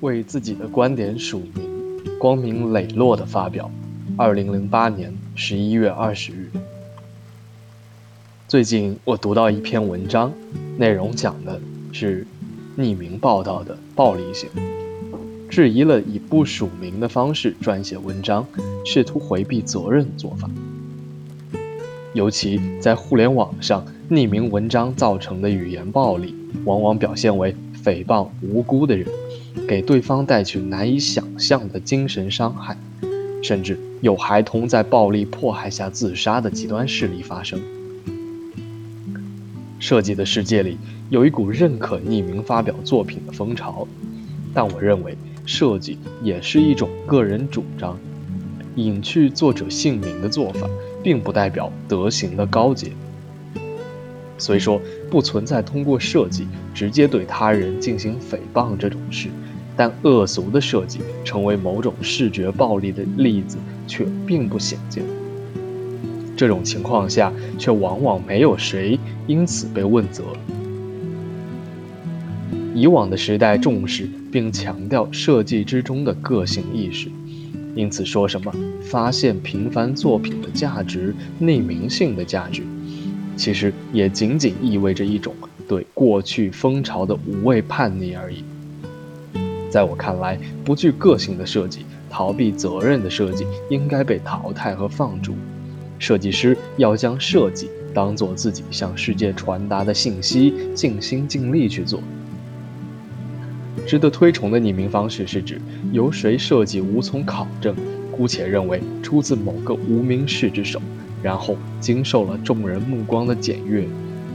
为自己的观点署名，光明磊落的发表。二零零八年十一月二十日。最近我读到一篇文章，内容讲的是匿名报道的暴力性，质疑了以不署名的方式撰写文章，试图回避责任做法。尤其在互联网上，匿名文章造成的语言暴力，往往表现为诽谤无辜的人。给对方带去难以想象的精神伤害，甚至有孩童在暴力迫害下自杀的极端事例发生。设计的世界里有一股认可匿名发表作品的风潮，但我认为设计也是一种个人主张，隐去作者姓名的做法，并不代表德行的高洁。所以说不存在通过设计直接对他人进行诽谤这种事。但恶俗的设计成为某种视觉暴力的例子却并不鲜见。这种情况下，却往往没有谁因此被问责。以往的时代重视并强调设计之中的个性意识，因此说什么发现平凡作品的价值、匿名性的价值，其实也仅仅意味着一种对过去风潮的无畏叛逆而已。在我看来，不具个性的设计、逃避责任的设计应该被淘汰和放逐。设计师要将设计当做自己向世界传达的信息，尽心尽力去做。值得推崇的匿名方式是指由谁设计无从考证，姑且认为出自某个无名氏之手，然后经受了众人目光的检阅，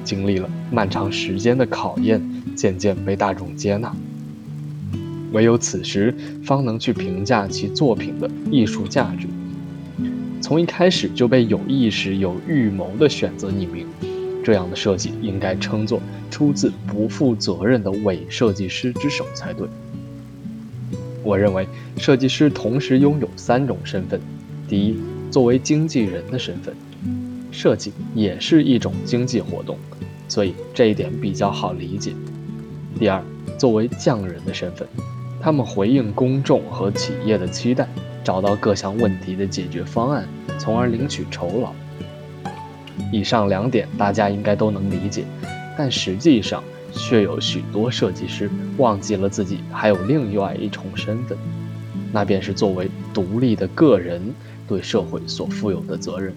经历了漫长时间的考验，渐渐被大众接纳。唯有此时，方能去评价其作品的艺术价值。从一开始就被有意识、有预谋地选择匿名，这样的设计应该称作出自不负责任的伪设计师之手才对。我认为，设计师同时拥有三种身份：第一，作为经纪人的身份，设计也是一种经济活动，所以这一点比较好理解；第二，作为匠人的身份。他们回应公众和企业的期待，找到各项问题的解决方案，从而领取酬劳。以上两点大家应该都能理解，但实际上却有许多设计师忘记了自己还有另外一重身份，那便是作为独立的个人对社会所负有的责任。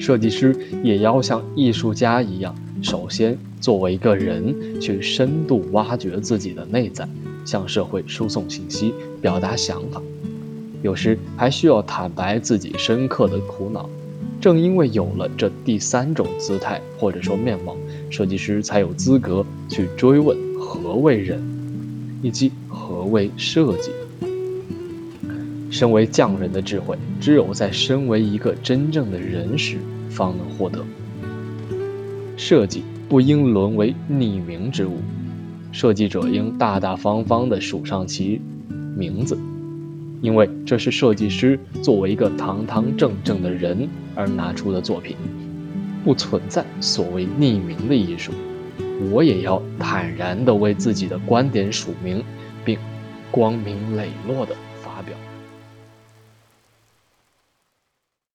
设计师也要像艺术家一样，首先作为一个人去深度挖掘自己的内在。向社会输送信息，表达想法，有时还需要坦白自己深刻的苦恼。正因为有了这第三种姿态或者说面貌，设计师才有资格去追问何为人，以及何为设计。身为匠人的智慧，只有在身为一个真正的人时，方能获得。设计不应沦为匿名之物。设计者应大大方方地署上其名字，因为这是设计师作为一个堂堂正正的人而拿出的作品，不存在所谓匿名的艺术。我也要坦然地为自己的观点署名，并光明磊落地发表。